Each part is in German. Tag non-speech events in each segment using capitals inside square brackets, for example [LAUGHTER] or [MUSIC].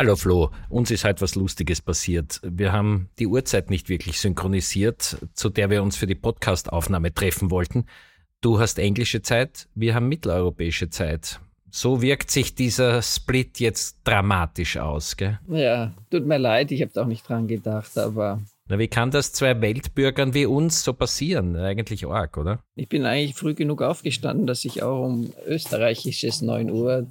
Hallo Flo, uns ist halt was Lustiges passiert. Wir haben die Uhrzeit nicht wirklich synchronisiert, zu der wir uns für die Podcastaufnahme treffen wollten. Du hast englische Zeit, wir haben mitteleuropäische Zeit. So wirkt sich dieser Split jetzt dramatisch aus, gell? Ja, tut mir leid, ich habe da auch nicht dran gedacht, aber. Na, wie kann das zwei Weltbürgern wie uns so passieren? Eigentlich arg, oder? Ich bin eigentlich früh genug aufgestanden, dass ich auch um österreichisches 9 Uhr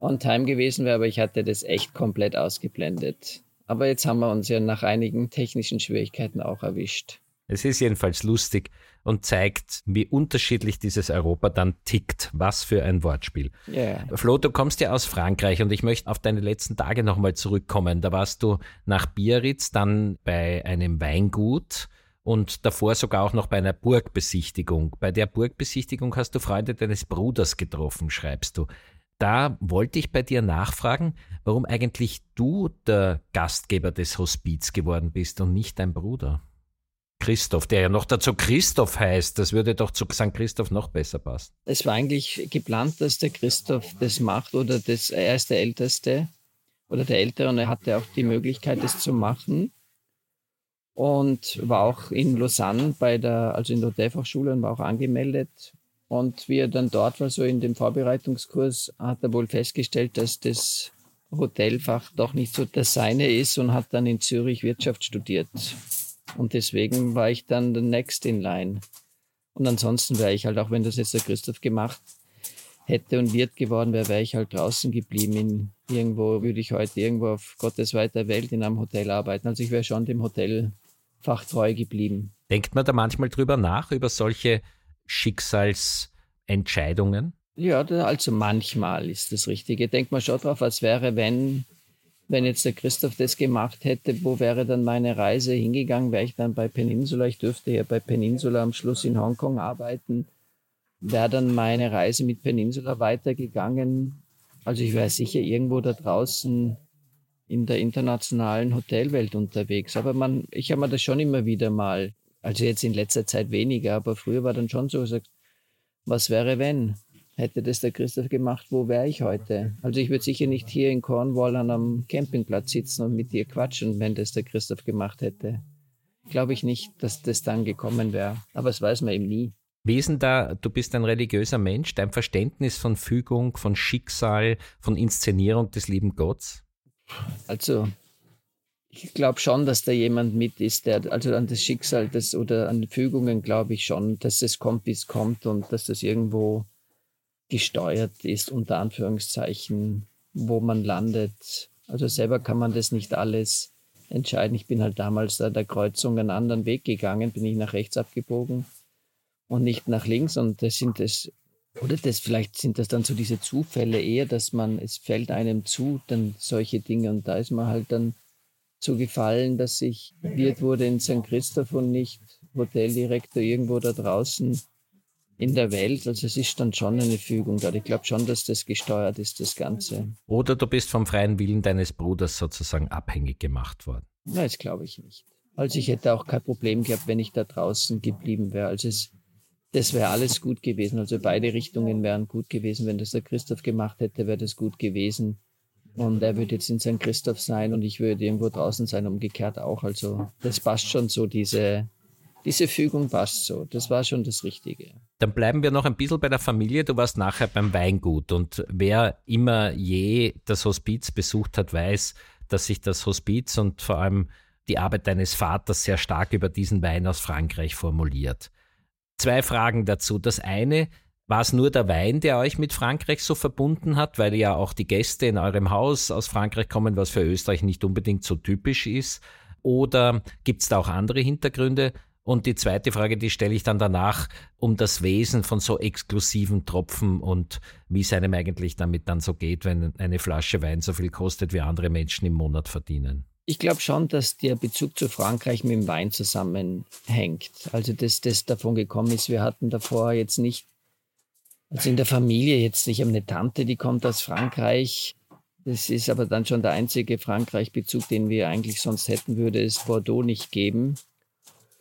on time gewesen wäre, aber ich hatte das echt komplett ausgeblendet. Aber jetzt haben wir uns ja nach einigen technischen Schwierigkeiten auch erwischt. Es ist jedenfalls lustig und zeigt, wie unterschiedlich dieses Europa dann tickt. Was für ein Wortspiel. Yeah. Flo, du kommst ja aus Frankreich und ich möchte auf deine letzten Tage nochmal zurückkommen. Da warst du nach Biarritz, dann bei einem Weingut und davor sogar auch noch bei einer Burgbesichtigung. Bei der Burgbesichtigung hast du Freunde deines Bruders getroffen, schreibst du da wollte ich bei dir nachfragen, warum eigentlich du der Gastgeber des Hospiz geworden bist und nicht dein Bruder. Christoph, der ja noch dazu Christoph heißt, das würde doch zu St. Christoph noch besser passen. Es war eigentlich geplant, dass der Christoph das macht oder das, er ist der Älteste oder der Ältere und er hatte auch die Möglichkeit, das zu machen. Und war auch in Lausanne bei der, also in der Hotelfachschule und war auch angemeldet und wie er dann dort war, so in dem Vorbereitungskurs, hat er wohl festgestellt, dass das Hotelfach doch nicht so das seine ist und hat dann in Zürich Wirtschaft studiert. Und deswegen war ich dann der Next in Line. Und ansonsten wäre ich halt, auch wenn das jetzt der Christoph gemacht hätte und wird geworden wäre, wäre ich halt draußen geblieben. In irgendwo würde ich heute irgendwo auf Gottes weiter Welt in einem Hotel arbeiten. Also ich wäre schon dem Hotelfach treu geblieben. Denkt man da manchmal drüber nach, über solche Schicksalsentscheidungen? Ja, also manchmal ist das Richtige. Denkt man schon drauf, als wäre, wenn, wenn jetzt der Christoph das gemacht hätte, wo wäre dann meine Reise hingegangen? Wäre ich dann bei Peninsula? Ich dürfte ja bei Peninsula am Schluss in Hongkong arbeiten. Wäre dann meine Reise mit Peninsula weitergegangen? Also ich wäre sicher irgendwo da draußen in der internationalen Hotelwelt unterwegs. Aber man, ich habe mir das schon immer wieder mal also jetzt in letzter Zeit weniger, aber früher war dann schon so gesagt, was wäre wenn? Hätte das der Christoph gemacht, wo wäre ich heute? Also ich würde sicher nicht hier in Cornwall an einem Campingplatz sitzen und mit dir quatschen, wenn das der Christoph gemacht hätte. Glaube ich nicht, dass das dann gekommen wäre. Aber das weiß man eben nie. Denn da, du bist ein religiöser Mensch, dein Verständnis von Fügung, von Schicksal, von Inszenierung des lieben Gottes? Also ich glaube schon, dass da jemand mit ist, der, also an das Schicksal des, oder an Fügungen glaube ich schon, dass es kommt, wie es kommt und dass das irgendwo gesteuert ist, unter Anführungszeichen, wo man landet. Also selber kann man das nicht alles entscheiden. Ich bin halt damals da der Kreuzung einen anderen Weg gegangen, bin ich nach rechts abgebogen und nicht nach links. Und das sind es, oder das vielleicht sind das dann so diese Zufälle eher, dass man, es fällt einem zu, dann solche Dinge und da ist man halt dann zu gefallen, dass ich Wirt wurde in St. Christoph und nicht Hoteldirektor irgendwo da draußen in der Welt. Also es ist dann schon eine Fügung da. Ich glaube schon, dass das gesteuert ist, das Ganze. Oder du bist vom freien Willen deines Bruders sozusagen abhängig gemacht worden. Nein, das glaube ich nicht. Also ich hätte auch kein Problem gehabt, wenn ich da draußen geblieben wäre. Also es, das wäre alles gut gewesen. Also beide Richtungen wären gut gewesen. Wenn das der Christoph gemacht hätte, wäre das gut gewesen. Und er wird jetzt in St. Christoph sein und ich würde irgendwo draußen sein, umgekehrt auch. Also das passt schon so, diese, diese Fügung passt so. Das war schon das Richtige. Dann bleiben wir noch ein bisschen bei der Familie. Du warst nachher beim Weingut und wer immer je das Hospiz besucht hat, weiß, dass sich das Hospiz und vor allem die Arbeit deines Vaters sehr stark über diesen Wein aus Frankreich formuliert. Zwei Fragen dazu. Das eine, war es nur der Wein, der euch mit Frankreich so verbunden hat, weil ja auch die Gäste in eurem Haus aus Frankreich kommen, was für Österreich nicht unbedingt so typisch ist? Oder gibt es da auch andere Hintergründe? Und die zweite Frage, die stelle ich dann danach um das Wesen von so exklusiven Tropfen und wie es einem eigentlich damit dann so geht, wenn eine Flasche Wein so viel kostet, wie andere Menschen im Monat verdienen. Ich glaube schon, dass der Bezug zu Frankreich mit dem Wein zusammenhängt. Also, dass das davon gekommen ist. Wir hatten davor jetzt nicht also in der Familie jetzt, ich habe eine Tante, die kommt aus Frankreich. Das ist aber dann schon der einzige Frankreich-Bezug, den wir eigentlich sonst hätten, würde es Bordeaux nicht geben.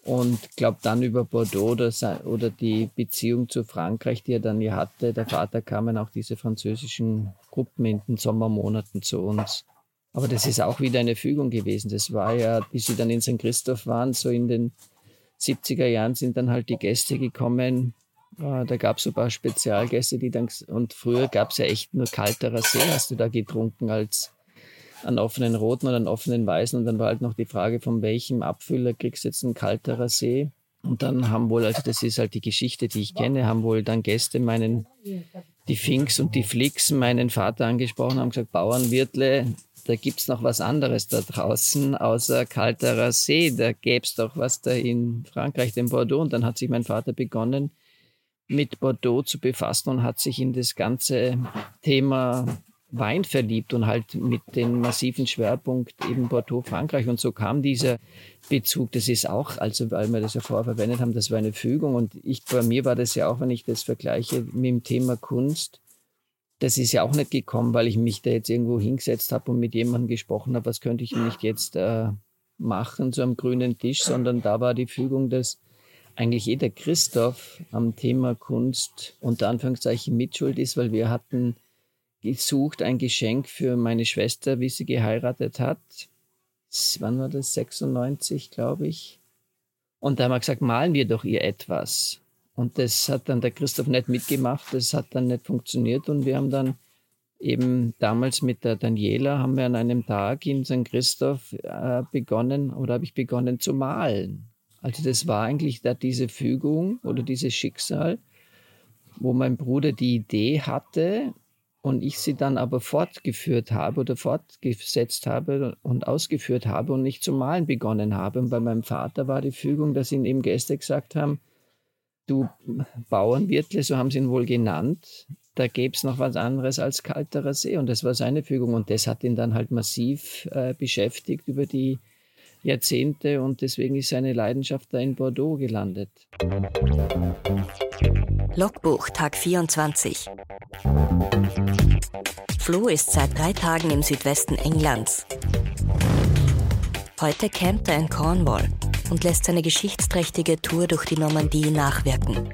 Und glaube dann über Bordeaux oder, oder die Beziehung zu Frankreich, die er dann ja hatte. Der Vater kamen auch diese französischen Gruppen in den Sommermonaten zu uns. Aber das ist auch wieder eine Fügung gewesen. Das war ja, bis sie dann in St. Christoph waren, so in den 70er Jahren sind dann halt die Gäste gekommen, Ah, da gab es ein paar Spezialgäste, die dann, und früher gab es ja echt nur kalterer See, hast du da getrunken, als einen offenen roten oder einen offenen weißen. Und dann war halt noch die Frage, von welchem Abfüller kriegst du jetzt einen kalterer See? Und dann haben wohl, also das ist halt die Geschichte, die ich kenne, haben wohl dann Gäste meinen, die Finks und die Flicks meinen Vater angesprochen, haben gesagt, Bauernwirtle, da gibt es noch was anderes da draußen, außer kalterer See. Da gäbe es doch was da in Frankreich, dem Bordeaux. Und dann hat sich mein Vater begonnen, mit Bordeaux zu befassen und hat sich in das ganze Thema Wein verliebt und halt mit dem massiven Schwerpunkt eben Bordeaux, Frankreich. Und so kam dieser Bezug. Das ist auch, also weil wir das ja vorher verwendet haben, das war eine Fügung. Und ich, bei mir war das ja auch, wenn ich das vergleiche mit dem Thema Kunst, das ist ja auch nicht gekommen, weil ich mich da jetzt irgendwo hingesetzt habe und mit jemandem gesprochen habe, was könnte ich nicht jetzt äh, machen, so am grünen Tisch, sondern da war die Fügung, dass eigentlich jeder Christoph am Thema Kunst unter Anführungszeichen mitschuld ist, weil wir hatten gesucht ein Geschenk für meine Schwester, wie sie geheiratet hat. Wann war das? 96, glaube ich. Und da haben wir gesagt, malen wir doch ihr etwas. Und das hat dann der Christoph nicht mitgemacht, das hat dann nicht funktioniert und wir haben dann eben damals mit der Daniela haben wir an einem Tag in St. Christoph äh, begonnen oder habe ich begonnen zu malen. Also das war eigentlich da diese Fügung oder dieses Schicksal, wo mein Bruder die Idee hatte und ich sie dann aber fortgeführt habe oder fortgesetzt habe und ausgeführt habe und nicht zu malen begonnen habe. Und bei meinem Vater war die Fügung, dass ihn eben Gäste gesagt haben, du Bauernwirtle, so haben sie ihn wohl genannt, da gäbe es noch was anderes als kalterer See. Und das war seine Fügung. Und das hat ihn dann halt massiv äh, beschäftigt über die Jahrzehnte und deswegen ist seine Leidenschaft da in Bordeaux gelandet. Logbuch Tag 24. Flo ist seit drei Tagen im Südwesten Englands. Heute campt er in Cornwall und lässt seine geschichtsträchtige Tour durch die Normandie nachwirken.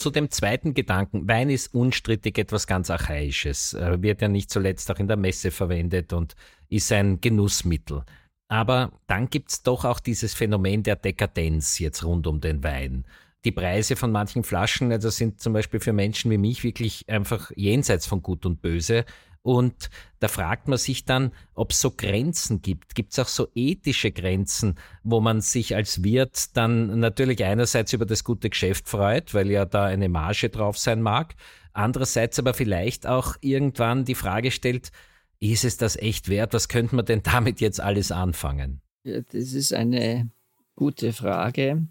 Zu dem zweiten Gedanken, Wein ist unstrittig etwas ganz Archaisches, äh, wird ja nicht zuletzt auch in der Messe verwendet und ist ein Genussmittel. Aber dann gibt es doch auch dieses Phänomen der Dekadenz jetzt rund um den Wein. Die Preise von manchen Flaschen, also sind zum Beispiel für Menschen wie mich wirklich einfach jenseits von Gut und Böse. Und da fragt man sich dann, ob es so Grenzen gibt. Gibt es auch so ethische Grenzen, wo man sich als Wirt dann natürlich einerseits über das gute Geschäft freut, weil ja da eine Marge drauf sein mag, andererseits aber vielleicht auch irgendwann die Frage stellt, ist es das echt wert? Was könnte man denn damit jetzt alles anfangen? Ja, das ist eine gute Frage.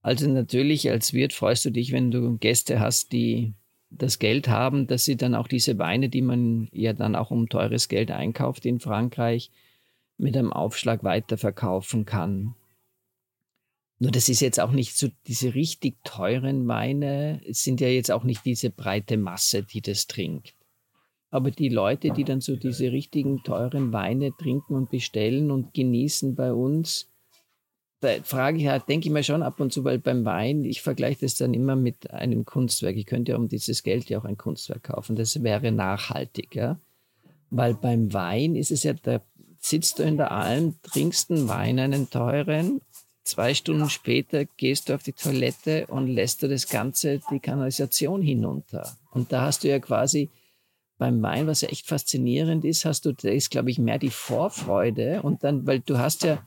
Also natürlich als Wirt freust du dich, wenn du Gäste hast, die das Geld haben, dass sie dann auch diese Weine, die man ja dann auch um teures Geld einkauft in Frankreich, mit einem Aufschlag weiterverkaufen kann. Nur das ist jetzt auch nicht so diese richtig teuren Weine, sind ja jetzt auch nicht diese breite Masse, die das trinkt. Aber die Leute, die dann so diese richtigen teuren Weine trinken und bestellen und genießen bei uns, da frage ich halt, denke ich mir schon ab und zu, weil beim Wein, ich vergleiche das dann immer mit einem Kunstwerk. Ich könnte ja um dieses Geld ja auch ein Kunstwerk kaufen. Das wäre nachhaltig, ja. Weil beim Wein ist es ja, da sitzt du in der Alm, trinkst einen Wein, einen teuren, zwei Stunden später gehst du auf die Toilette und lässt du das Ganze, die Kanalisation hinunter. Und da hast du ja quasi beim Wein, was ja echt faszinierend ist, hast du, da ist, glaube ich, mehr die Vorfreude und dann, weil du hast ja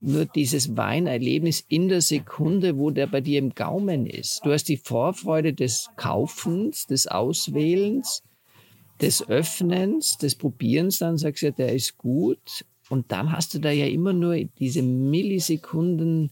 nur dieses Weinerlebnis in der Sekunde, wo der bei dir im Gaumen ist. Du hast die Vorfreude des Kaufens, des Auswählens, des Öffnens, des Probierens, dann sagst du ja, der ist gut. Und dann hast du da ja immer nur diese Millisekunden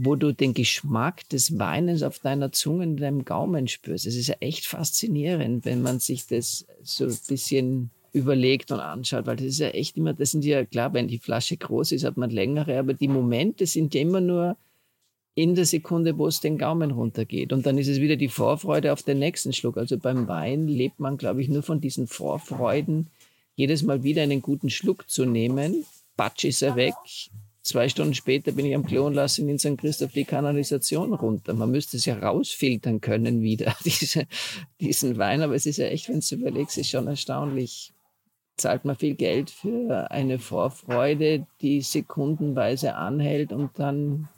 wo du den Geschmack des Weines auf deiner Zunge in deinem Gaumen spürst. Es ist ja echt faszinierend, wenn man sich das so ein bisschen überlegt und anschaut, weil das ist ja echt immer, das sind ja klar, wenn die Flasche groß ist, hat man längere, aber die Momente sind ja immer nur in der Sekunde, wo es den Gaumen runtergeht. Und dann ist es wieder die Vorfreude auf den nächsten Schluck. Also beim Wein lebt man, glaube ich, nur von diesen Vorfreuden, jedes Mal wieder einen guten Schluck zu nehmen. Batsch ist er weg, Zwei Stunden später bin ich am Klo und lasse ihn in St. Christoph die Kanalisation runter. Man müsste es ja rausfiltern können wieder, [LAUGHS] diese, diesen Wein. Aber es ist ja echt, wenn du überlegst, ist schon erstaunlich. Zahlt man viel Geld für eine Vorfreude, die sekundenweise anhält und dann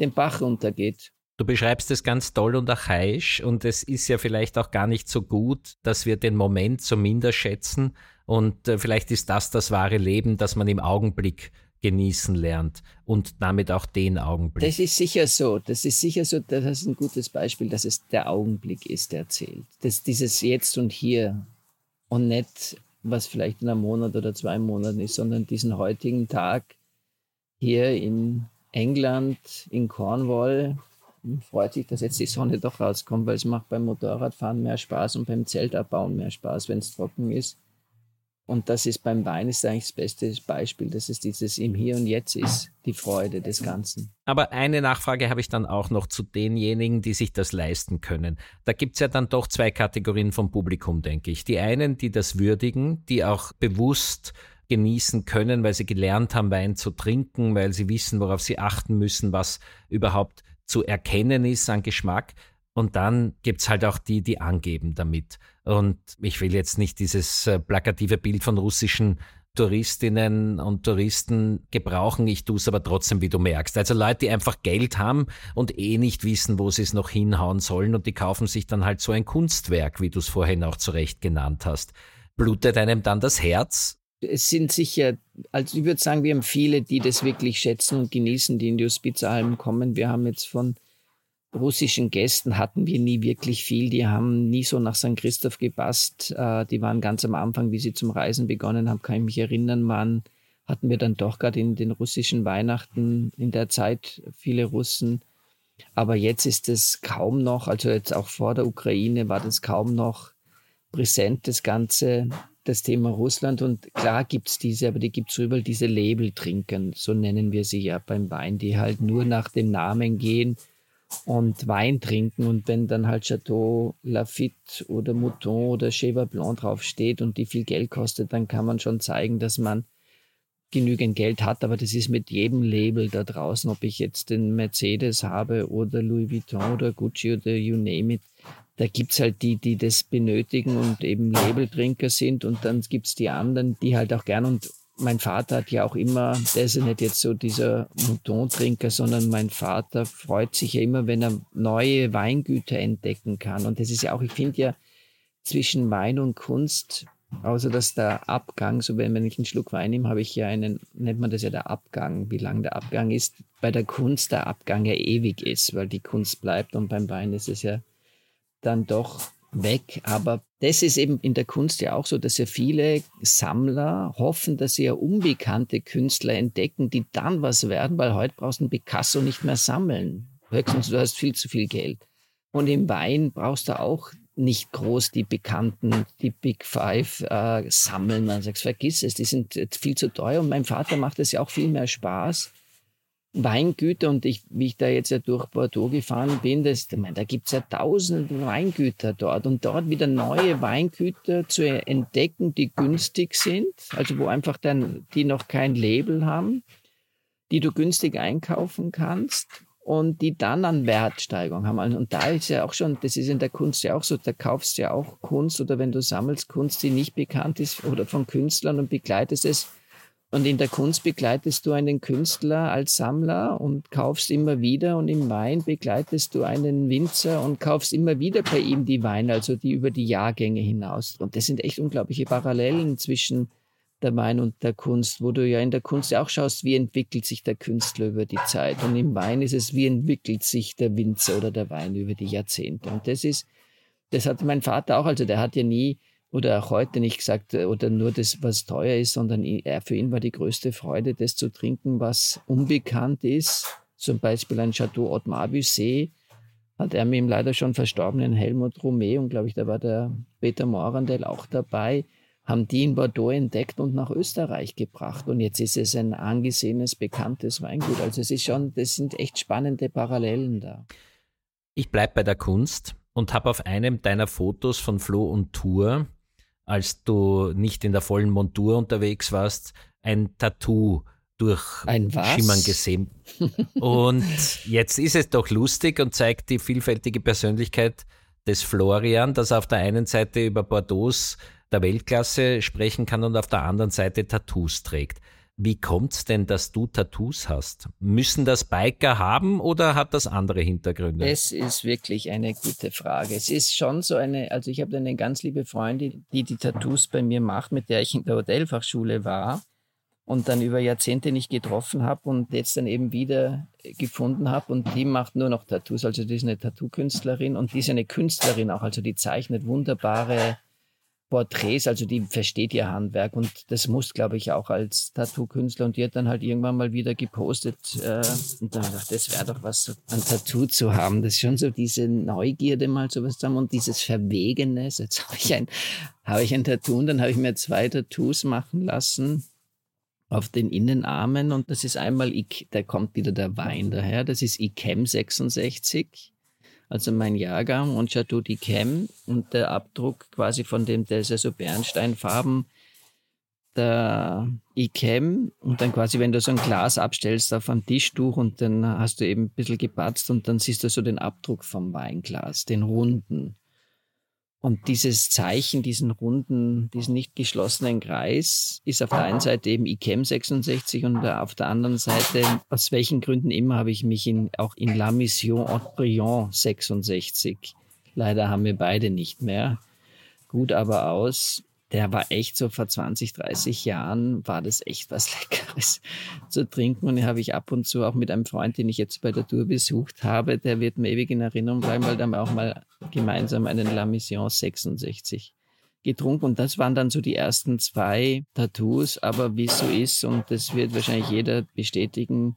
den Bach runtergeht. Du beschreibst es ganz toll und archaisch und es ist ja vielleicht auch gar nicht so gut, dass wir den Moment so minder schätzen und äh, vielleicht ist das das wahre Leben, dass man im Augenblick genießen lernt und damit auch den Augenblick. Das ist sicher so. Das ist sicher so. Das ist ein gutes Beispiel, dass es der Augenblick ist, der zählt. Das, dieses Jetzt und Hier und nicht, was vielleicht in einem Monat oder zwei Monaten ist, sondern diesen heutigen Tag hier in England, in Cornwall. Freut sich, dass jetzt die Sonne doch rauskommt, weil es macht beim Motorradfahren mehr Spaß und beim Zeltabbauen mehr Spaß, wenn es trocken ist. Und das ist beim Wein ist eigentlich das beste Beispiel, dass es dieses im Hier und Jetzt ist, die Freude des Ganzen. Aber eine Nachfrage habe ich dann auch noch zu denjenigen, die sich das leisten können. Da gibt es ja dann doch zwei Kategorien vom Publikum, denke ich. Die einen, die das würdigen, die auch bewusst genießen können, weil sie gelernt haben, Wein zu trinken, weil sie wissen, worauf sie achten müssen, was überhaupt zu erkennen ist an Geschmack. Und dann gibt's halt auch die, die angeben damit. Und ich will jetzt nicht dieses äh, plakative Bild von russischen Touristinnen und Touristen gebrauchen. Ich tue es aber trotzdem, wie du merkst. Also Leute, die einfach Geld haben und eh nicht wissen, wo sie es noch hinhauen sollen und die kaufen sich dann halt so ein Kunstwerk, wie du es vorhin auch zu Recht genannt hast. Blutet einem dann das Herz? Es sind sicher, also ich würde sagen, wir haben viele, die das wirklich schätzen und genießen, die in die Hospizalm kommen. Wir haben jetzt von russischen Gästen hatten wir nie wirklich viel. Die haben nie so nach St. Christoph gepasst. Äh, die waren ganz am Anfang, wie sie zum Reisen begonnen haben, kann ich mich erinnern, waren, hatten wir dann doch gerade in den russischen Weihnachten in der Zeit viele Russen. Aber jetzt ist es kaum noch, also jetzt auch vor der Ukraine war das kaum noch präsent, das Ganze, das Thema Russland. Und klar gibt es diese, aber die gibt es überall, diese Labeltrinker, so nennen wir sie ja beim Wein, die halt nur nach dem Namen gehen und Wein trinken. Und wenn dann halt Chateau Lafitte oder Mouton oder Cheval Blanc draufsteht und die viel Geld kostet, dann kann man schon zeigen, dass man genügend Geld hat, aber das ist mit jedem Label da draußen, ob ich jetzt den Mercedes habe oder Louis Vuitton oder Gucci oder you name it, da gibt's halt die, die das benötigen und eben Labeltrinker sind. Und dann gibt's die anderen, die halt auch gern und mein Vater hat ja auch immer, der ist ja nicht jetzt so dieser Mouton-Trinker, sondern mein Vater freut sich ja immer, wenn er neue Weingüter entdecken kann. Und das ist ja auch, ich finde ja, zwischen Wein und Kunst, außer dass der Abgang, so wenn, ich einen Schluck Wein nehme, habe ich ja einen, nennt man das ja der Abgang, wie lang der Abgang ist, bei der Kunst der Abgang ja ewig ist, weil die Kunst bleibt und beim Wein ist es ja dann doch weg. Aber das ist eben in der Kunst ja auch so, dass ja viele Sammler hoffen, dass sie ja unbekannte Künstler entdecken, die dann was werden, weil heute brauchst du einen Picasso nicht mehr sammeln. Höchstens du hast viel zu viel Geld. Und im Wein brauchst du auch nicht groß die Bekannten, die Big Five äh, sammeln. Man sagt, vergiss es, die sind viel zu teuer. Und meinem Vater macht es ja auch viel mehr Spaß, Weingüter und ich, wie ich da jetzt ja durch Bordeaux gefahren bin, das, ich meine, da gibt's ja tausend Weingüter dort und dort wieder neue Weingüter zu entdecken, die günstig sind, also wo einfach dann, die noch kein Label haben, die du günstig einkaufen kannst und die dann an Wertsteigerung haben. Und da ist ja auch schon, das ist in der Kunst ja auch so, da kaufst du ja auch Kunst oder wenn du sammelst Kunst, die nicht bekannt ist oder von Künstlern und begleitest es Und in der Kunst begleitest du einen Künstler als Sammler und kaufst immer wieder. Und im Wein begleitest du einen Winzer und kaufst immer wieder bei ihm die Weine, also die über die Jahrgänge hinaus. Und das sind echt unglaubliche Parallelen zwischen der Wein und der Kunst, wo du ja in der Kunst auch schaust, wie entwickelt sich der Künstler über die Zeit. Und im Wein ist es, wie entwickelt sich der Winzer oder der Wein über die Jahrzehnte. Und das ist, das hat mein Vater auch, also der hat ja nie oder auch heute nicht gesagt, äh, oder nur das, was teuer ist, sondern er, für ihn war die größte Freude, das zu trinken, was unbekannt ist. Zum Beispiel ein Chateau Haute Marbusset hat er mit dem leider schon verstorbenen Helmut Romé und glaube ich, da war der Peter Morandell auch dabei, haben die in Bordeaux entdeckt und nach Österreich gebracht. Und jetzt ist es ein angesehenes, bekanntes Weingut. Also es ist schon, das sind echt spannende Parallelen da. Ich bleibe bei der Kunst und habe auf einem deiner Fotos von Flo und Tour als du nicht in der vollen Montur unterwegs warst, ein Tattoo durch ein Schimmern gesehen. und jetzt ist es doch lustig und zeigt die vielfältige Persönlichkeit des Florian, dass er auf der einen Seite über Bordeaux der Weltklasse sprechen kann und auf der anderen Seite Tattoos trägt. Wie kommt es denn, dass du Tattoos hast? Müssen das Biker haben oder hat das andere Hintergründe? Es ist wirklich eine gute Frage. Es ist schon so eine, also ich habe eine ganz liebe Freundin, die die Tattoos bei mir macht, mit der ich in der Hotelfachschule war und dann über Jahrzehnte nicht getroffen habe und jetzt dann eben wieder gefunden habe und die macht nur noch Tattoos. Also die ist eine Tattoo-Künstlerin und die ist eine Künstlerin auch, also die zeichnet wunderbare Porträts, also die versteht ihr Handwerk und das muss, glaube ich, auch als Tattoo-Künstler. Und die hat dann halt irgendwann mal wieder gepostet äh, und dann gedacht, das wäre doch was, ein Tattoo zu haben. Das ist schon so diese Neugierde mal sowas zu haben und dieses Verwegene. Jetzt habe ich ein, habe ich ein Tattoo und dann habe ich mir zwei Tattoos machen lassen auf den Innenarmen und das ist einmal, da kommt wieder der Wein daher, das ist ICAM 66 also mein Jahrgang und Chateau d'Yquem und der Abdruck quasi von dem, der ist ja so Bernsteinfarben, der Ikem und dann quasi, wenn du so ein Glas abstellst auf ein Tischtuch und dann hast du eben ein bisschen gepatzt und dann siehst du so den Abdruck vom Weinglas, den runden. Und dieses Zeichen, diesen runden, diesen nicht geschlossenen Kreis, ist auf der einen Seite eben ICAM 66 und auf der anderen Seite, aus welchen Gründen immer, habe ich mich in, auch in La Mission Haute-Briand 66. Leider haben wir beide nicht mehr. Gut aber aus der war echt so vor 20, 30 Jahren, war das echt was [LAUGHS] Leckeres zu trinken. Und den habe ich ab und zu auch mit einem Freund, den ich jetzt bei der Tour besucht habe, der wird mir ewig in Erinnerung bleiben, weil da haben wir auch mal gemeinsam einen La Mission 66 getrunken. Und das waren dann so die ersten zwei Tattoos. Aber wie es so ist, und das wird wahrscheinlich jeder bestätigen,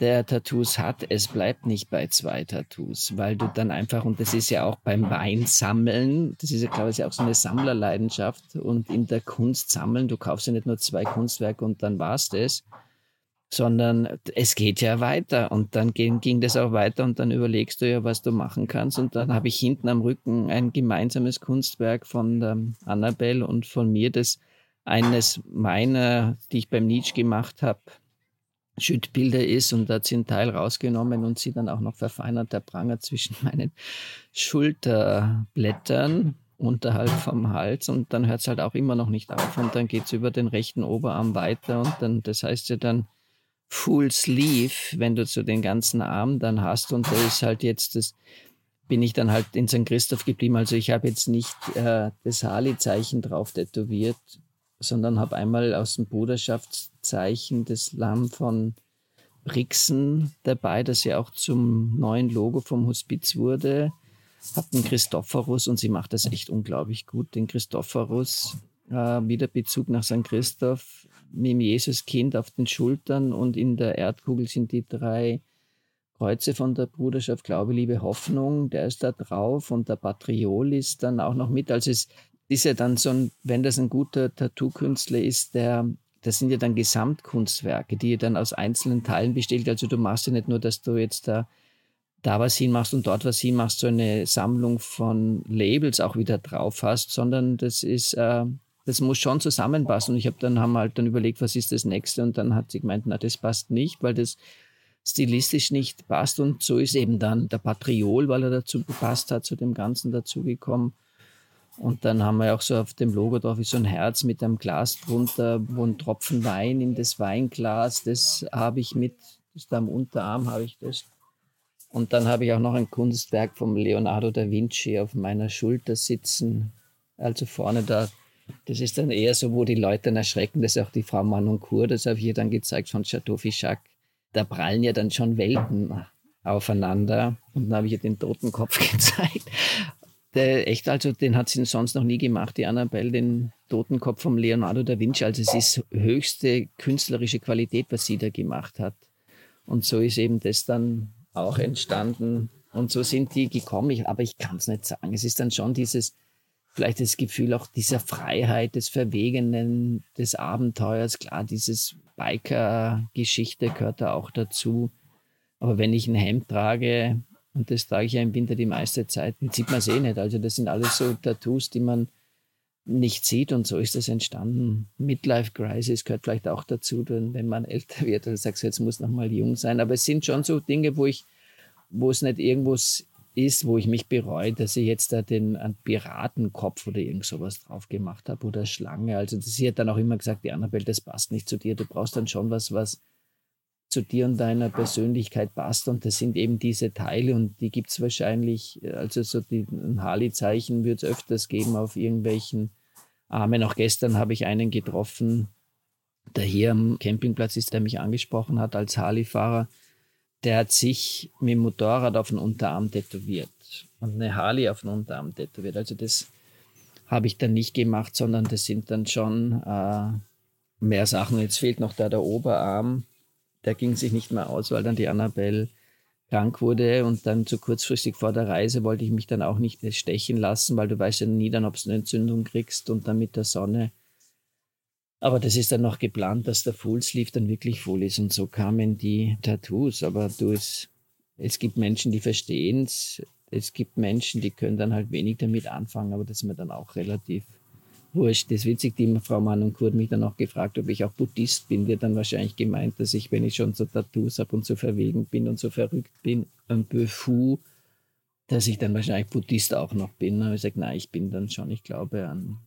der Tattoos hat, es bleibt nicht bei zwei Tattoos, weil du dann einfach, und das ist ja auch beim Weinsammeln, das ist ja, glaube ich, auch so eine Sammlerleidenschaft und in der Kunst sammeln, du kaufst ja nicht nur zwei Kunstwerke und dann war's das, sondern es geht ja weiter und dann ging, ging das auch weiter und dann überlegst du ja, was du machen kannst und dann habe ich hinten am Rücken ein gemeinsames Kunstwerk von der Annabelle und von mir, das eines meiner, die ich beim Nietzsche gemacht habe, Schüttbilder ist und hat sie einen Teil rausgenommen und sie dann auch noch verfeinert, der Pranger zwischen [LAUGHS] meinen Schulterblättern unterhalb vom Hals und dann hört es halt auch immer noch nicht auf und dann geht es über den rechten Oberarm weiter und dann, das heißt ja dann Full Sleeve, wenn du so den ganzen Arm dann hast und da ist halt jetzt das, bin ich dann halt in St. Christoph geblieben. Also ich habe jetzt nicht äh, das Harley-Zeichen drauf tätowiert, sondern habe einmal aus dem Bruderschaftszeichen das Lamm von Brixen dabei, das ja auch zum neuen Logo vom Hospiz wurde. Habe den Christophorus und sie macht das echt unglaublich gut. Den Christophorus, äh, wieder Bezug nach St. Christoph, mit dem Jesuskind auf den Schultern und in der Erdkugel sind die drei Kreuze von der Bruderschaft Glaube, Liebe, Hoffnung, der ist da drauf und der Patriol ist dann auch noch mit. Also es ist ja dann so ein, wenn das ein guter Tattoo-Künstler ist, der, das sind ja dann Gesamtkunstwerke, die dann aus einzelnen Teilen besteht. Also du machst ja nicht nur, dass du jetzt da, da was hinmachst und dort was hinmachst, so eine Sammlung von Labels auch wieder drauf hast, sondern das ist, äh, das muss schon zusammenpassen. Und ich habe dann haben halt dann überlegt, was ist das nächste? Und dann hat sie gemeint, na, das passt nicht, weil das stilistisch nicht passt. Und so ist eben dann der Patriol, weil er dazu gepasst hat, zu dem Ganzen dazugekommen. Und dann haben wir auch so auf dem Logo drauf ist so ein Herz mit einem Glas drunter, wo ein Tropfen Wein in das Weinglas, das habe ich mit, das da am Unterarm habe ich das. Und dann habe ich auch noch ein Kunstwerk vom Leonardo da Vinci auf meiner Schulter sitzen. Also vorne da, das ist dann eher so, wo die Leute dann erschrecken. Das ist auch die Frau Manoncourt, das habe ich ihr dann gezeigt von Chateau Fichac. Da prallen ja dann schon Welten aufeinander. Und dann habe ich ihr den Totenkopf [LAUGHS] gezeigt. Der echt, also den hat sie sonst noch nie gemacht, die Annabelle, den Totenkopf vom Leonardo da Vinci. Also es ist höchste künstlerische Qualität, was sie da gemacht hat. Und so ist eben das dann auch entstanden. Und so sind die gekommen. Ich, aber ich kann es nicht sagen. Es ist dann schon dieses, vielleicht das Gefühl auch dieser Freiheit, des Verwegenen, des Abenteuers. Klar, dieses Biker-Geschichte gehört da auch dazu. Aber wenn ich ein Hemd trage, und das trage ich ja im Winter die meiste Zeit, dann sieht man es eh nicht. Also das sind alles so Tattoos, die man nicht sieht und so ist das entstanden. Midlife Crisis gehört vielleicht auch dazu, wenn man älter wird und sagt, jetzt muss noch mal jung sein. Aber es sind schon so Dinge, wo ich, wo es nicht irgendwo ist, wo ich mich bereue, dass ich jetzt da den Piratenkopf oder irgend sowas drauf gemacht habe oder Schlange. Also sie hat dann auch immer gesagt, die Annabelle, das passt nicht zu dir. Du brauchst dann schon was, was zu dir und deiner Persönlichkeit passt. Und das sind eben diese Teile und die gibt es wahrscheinlich, also so die, ein Harley-Zeichen wird es öfters geben auf irgendwelchen Armen. Auch gestern habe ich einen getroffen, der hier am Campingplatz ist, der mich angesprochen hat als Harley-Fahrer. Der hat sich mit dem Motorrad auf den Unterarm tätowiert und eine Harley auf den Unterarm tätowiert. Also das habe ich dann nicht gemacht, sondern das sind dann schon äh, mehr Sachen. Jetzt fehlt noch da der Oberarm der ging sich nicht mehr aus, weil dann die Annabelle krank wurde und dann zu kurzfristig vor der Reise wollte ich mich dann auch nicht stechen lassen, weil du weißt ja nie dann, ob du eine Entzündung kriegst und dann mit der Sonne. Aber das ist dann noch geplant, dass der Full Sleeve dann wirklich voll ist und so kamen die Tattoos. Aber du, es, es gibt Menschen, die verstehen es. Es gibt Menschen, die können dann halt wenig damit anfangen, aber das ist mir dann auch relativ wurscht. Das ist witzig, die Frau Mann und Kurt mich dann auch gefragt, ob ich auch Buddhist bin. Die hat dann wahrscheinlich gemeint, dass ich, wenn ich schon so Tattoos habe und so verwegen bin und so verrückt bin, ein peu fou, dass ich dann wahrscheinlich Buddhist auch noch bin. Habe ich gesagt, nein, ich bin dann schon, ich glaube an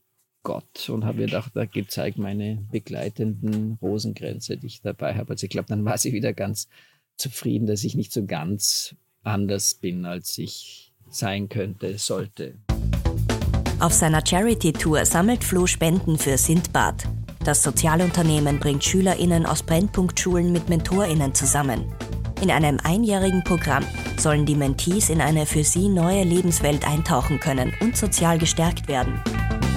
Gott und habe mir gedacht, da gezeigt meine begleitenden Rosenkränze, die ich dabei habe. Also ich glaube, dann war sie wieder ganz zufrieden, dass ich nicht so ganz anders bin, als ich sein könnte, sollte. Auf seiner Charity-Tour sammelt Flo Spenden für Sindbad. Das Sozialunternehmen bringt SchülerInnen aus Brennpunktschulen mit MentorInnen zusammen. In einem einjährigen Programm sollen die Mentees in eine für sie neue Lebenswelt eintauchen können und sozial gestärkt werden.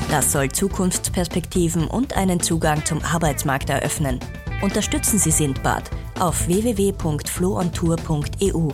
Das soll Zukunftsperspektiven und einen Zugang zum Arbeitsmarkt eröffnen. Unterstützen Sie Sindbad auf www.floontour.eu.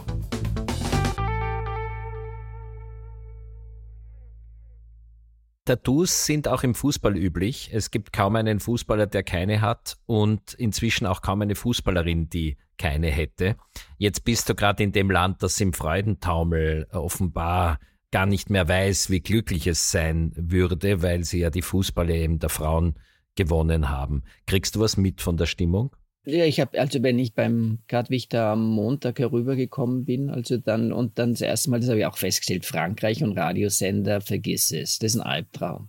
Tattoos sind auch im Fußball üblich. Es gibt kaum einen Fußballer, der keine hat und inzwischen auch kaum eine Fußballerin, die keine hätte. Jetzt bist du gerade in dem Land, das im Freudentaumel offenbar gar nicht mehr weiß, wie glücklich es sein würde, weil sie ja die Fußballer eben der Frauen gewonnen haben. Kriegst du was mit von der Stimmung? Ja, ich habe, also wenn ich beim, da am Montag herübergekommen bin, also dann, und dann das erste Mal, das habe ich auch festgestellt, Frankreich und Radiosender, vergiss es, das ist ein Albtraum.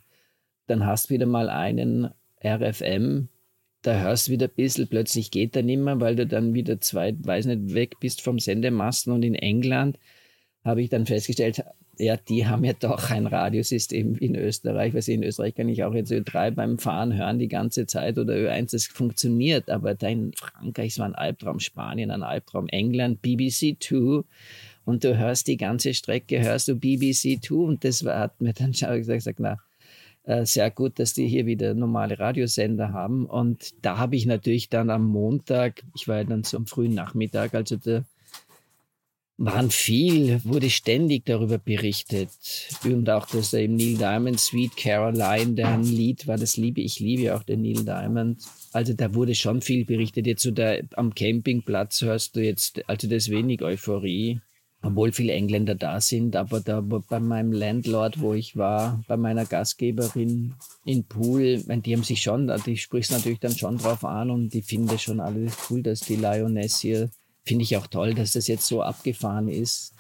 Dann hast du wieder mal einen RFM, da hörst du wieder ein bisschen, plötzlich geht er nicht mehr, weil du dann wieder zwei, weiß nicht, weg bist vom Sendemasten und in England habe ich dann festgestellt, ja, die haben ja doch ein Radiosystem in Österreich. Weil in Österreich kann ich auch jetzt Ö3 beim Fahren hören die ganze Zeit oder Ö1, das funktioniert. Aber da in Frankreich, es war ein Albtraum, Spanien, ein Albtraum, England, BBC 2. Und du hörst die ganze Strecke, hörst du BBC 2. Und das hat mir dann schon gesagt, na, äh, sehr gut, dass die hier wieder normale Radiosender haben. Und da habe ich natürlich dann am Montag, ich war ja dann so am frühen Nachmittag, also der waren viel, wurde ständig darüber berichtet. Und auch, dass da eben Neil Diamond, Sweet Caroline, der ein Lied war, das liebe ich, liebe auch den Neil Diamond. Also da wurde schon viel berichtet. Jetzt so da am Campingplatz hörst du jetzt, also das wenig Euphorie, obwohl viele Engländer da sind. Aber da bei meinem Landlord, wo ich war, bei meiner Gastgeberin in Pool, die haben sich schon, die sprichst natürlich dann schon drauf an und die finden schon alles cool, dass die Lioness hier Finde ich auch toll, dass das jetzt so abgefahren ist.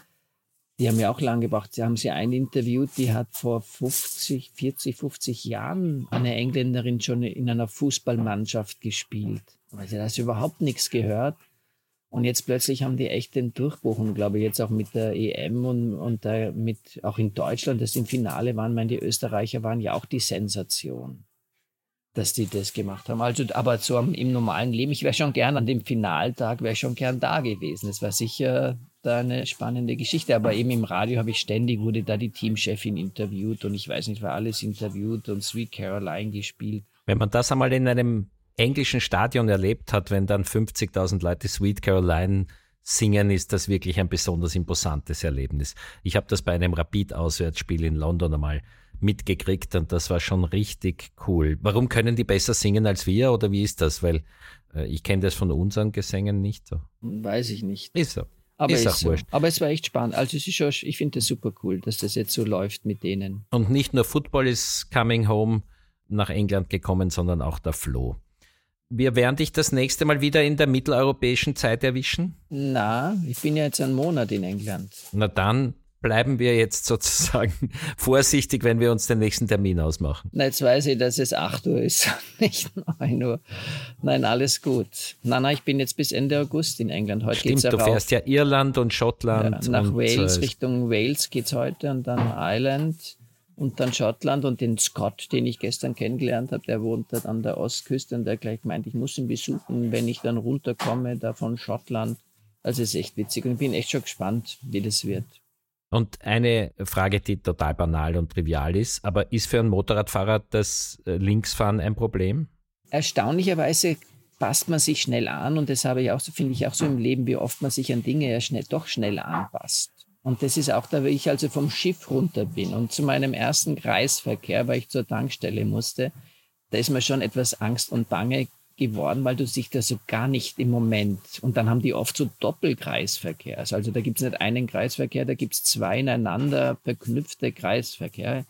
Die haben ja auch lange gebraucht. Sie haben sie ein interviewt, die hat vor 50, 40, 50 Jahren eine Engländerin schon in einer Fußballmannschaft gespielt. Aber sie hat überhaupt nichts gehört. Und jetzt plötzlich haben die echt den Durchbruch und glaube ich jetzt auch mit der EM und, und da mit auch in Deutschland, das im Finale waren, meine die Österreicher waren ja auch die Sensation, dass die das gemacht haben. Also, aber so im normalen Leben, ich wäre schon gern an dem Finaltag, wäre schon gern da gewesen. Es war sicher da eine spannende Geschichte. Aber eben im Radio habe ich ständig, wurde da die Teamchefin interviewt und ich weiß nicht, war alles interviewt und Sweet Caroline gespielt. Wenn man das einmal in einem englischen Stadion erlebt hat, wenn dann 50.000 Leute Sweet Caroline singen, ist das wirklich ein besonders imposantes Erlebnis. Ich habe das bei einem Rapid-Auswärtsspiel in London einmal mitgekriegt und das war schon richtig cool. Warum können die besser singen als wir oder wie ist das? Weil äh, ich kenne das von unseren Gesängen nicht so. Weiß ich nicht. Ist so. Aber, ist auch so. wurscht. Aber es war echt spannend. Also es ist schon, ich finde das super cool, dass das jetzt so läuft mit denen. Und nicht nur Football ist coming home nach England gekommen, sondern auch der Flo. Wir werden dich das nächste Mal wieder in der mitteleuropäischen Zeit erwischen. Na, ich bin ja jetzt einen Monat in England. Na dann bleiben wir jetzt sozusagen [LAUGHS] vorsichtig, wenn wir uns den nächsten Termin ausmachen. Na, jetzt weiß ich, dass es 8 Uhr ist, [LAUGHS] nicht 9 Uhr. Nein, alles gut. Nein, nein, ich bin jetzt bis Ende August in England. Heute geht's Stimmt, ja du rauf. fährst ja Irland und Schottland. Ja, nach und, Wales, äh, Richtung Wales geht's heute und dann Ireland und dann Schottland und den Scott, den ich gestern kennengelernt habe, der wohnt dort an der Ostküste und der gleich meint, ich muss ihn besuchen, wenn ich dann runterkomme, da von Schottland. Also es ist echt witzig und ich bin echt schon gespannt, wie das wird. Und eine Frage, die total banal und trivial ist, aber ist für einen Motorradfahrer das äh, Linksfahren ein Problem? Erstaunlicherweise passt man sich schnell an und das habe ich auch finde ich auch so im Leben, wie oft man sich an Dinge ja schnell, doch schnell anpasst. Und das ist auch da, wie ich also vom Schiff runter bin und zu meinem ersten Kreisverkehr, weil ich zur Tankstelle musste, da ist mir schon etwas Angst und Bange geworden, weil du sich da so gar nicht im Moment, und dann haben die oft so Doppelkreisverkehrs. Also da gibt es nicht einen Kreisverkehr, da gibt es zwei ineinander verknüpfte Kreisverkehre.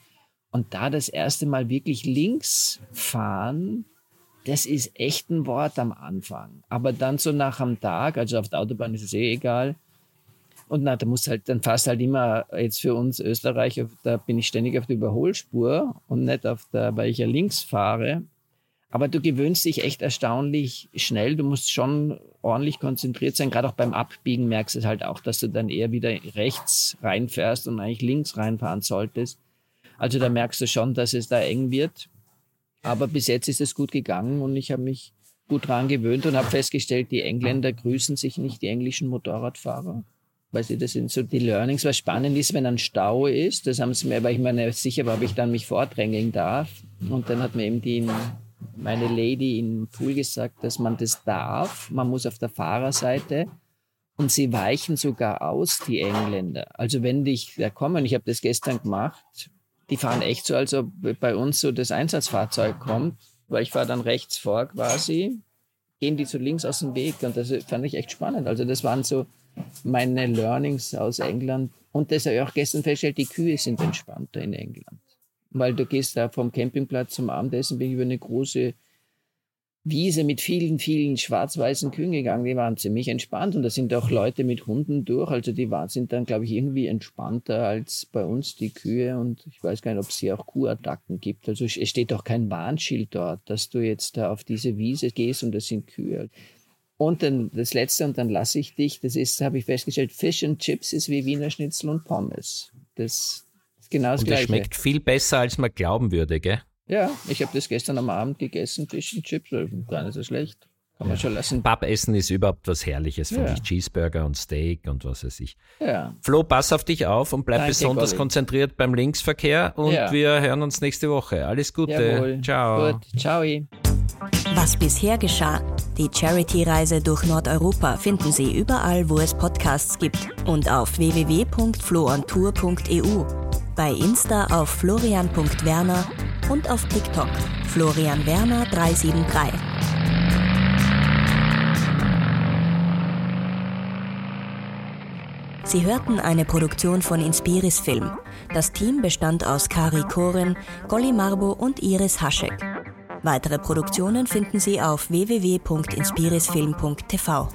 Und da das erste Mal wirklich links fahren, das ist echt ein Wort am Anfang. Aber dann so nach am Tag, also auf der Autobahn ist es eh egal. Und na, da muss halt, dann fast halt immer jetzt für uns Österreicher, da bin ich ständig auf der Überholspur und nicht auf der, weil ich ja links fahre. Aber du gewöhnst dich echt erstaunlich schnell. Du musst schon ordentlich konzentriert sein. Gerade auch beim Abbiegen merkst du es halt auch, dass du dann eher wieder rechts reinfährst und eigentlich links reinfahren solltest. Also da merkst du schon, dass es da eng wird. Aber bis jetzt ist es gut gegangen und ich habe mich gut dran gewöhnt und habe festgestellt, die Engländer grüßen sich nicht, die englischen Motorradfahrer. Weil sie, das sind so die Learnings. Was spannend ist, wenn ein Stau ist, das haben sie mir, weil ich mir nicht sicher war, ob ich dann mich vordrängeln darf. Und dann hat mir eben die, meine Lady im Pool gesagt, dass man das darf. Man muss auf der Fahrerseite. Und sie weichen sogar aus, die Engländer. Also wenn dich da kommen, ich habe das gestern gemacht, die fahren echt so, als ob bei uns so das Einsatzfahrzeug kommt, weil ich fahre dann rechts vor quasi, gehen die so links aus dem Weg und das fand ich echt spannend. Also das waren so meine Learnings aus England und das habe ich auch gestern festgestellt, die Kühe sind entspannter in England. Weil du gehst da vom Campingplatz zum Abendessen, bin ich über eine große Wiese mit vielen, vielen schwarz-weißen Kühen gegangen. Die waren ziemlich entspannt und da sind auch Leute mit Hunden durch. Also die waren, sind dann, glaube ich, irgendwie entspannter als bei uns die Kühe. Und ich weiß gar nicht, ob es hier auch Kuhattacken gibt. Also es steht doch kein Warnschild dort, dass du jetzt da auf diese Wiese gehst und das sind Kühe. Und dann das Letzte, und dann lasse ich dich, das ist, habe ich festgestellt, Fish and Chips ist wie Wiener Schnitzel und Pommes. Das genau das Und Gleiche. das schmeckt viel besser, als man glauben würde, gell? Ja, ich habe das gestern am Abend gegessen, Fish and Chips, gar nicht so schlecht. Kann man schon lassen. Pappessen ist überhaupt was Herrliches, finde Ja. ich. Cheeseburger und Steak und was weiß ich. Ja, Flo, pass auf dich auf und bleib Danke, besonders Colin. konzentriert beim Linksverkehr und Ja. wir hören uns nächste Woche. Alles Gute. jawohl. Ciao. Gut, ciao. Was bisher geschah. Die Charity-Reise durch Nordeuropa finden Sie überall, wo es Podcasts gibt und auf www.floontour.eu, bei Insta auf florian.werner und auf TikTok Florian Werner 373. Sie hörten eine Produktion von Inspiris Film. Das Team bestand aus Kari Koren, Golly Marbo und Iris Haschek. Weitere Produktionen finden Sie auf www.inspirisfilm.tv.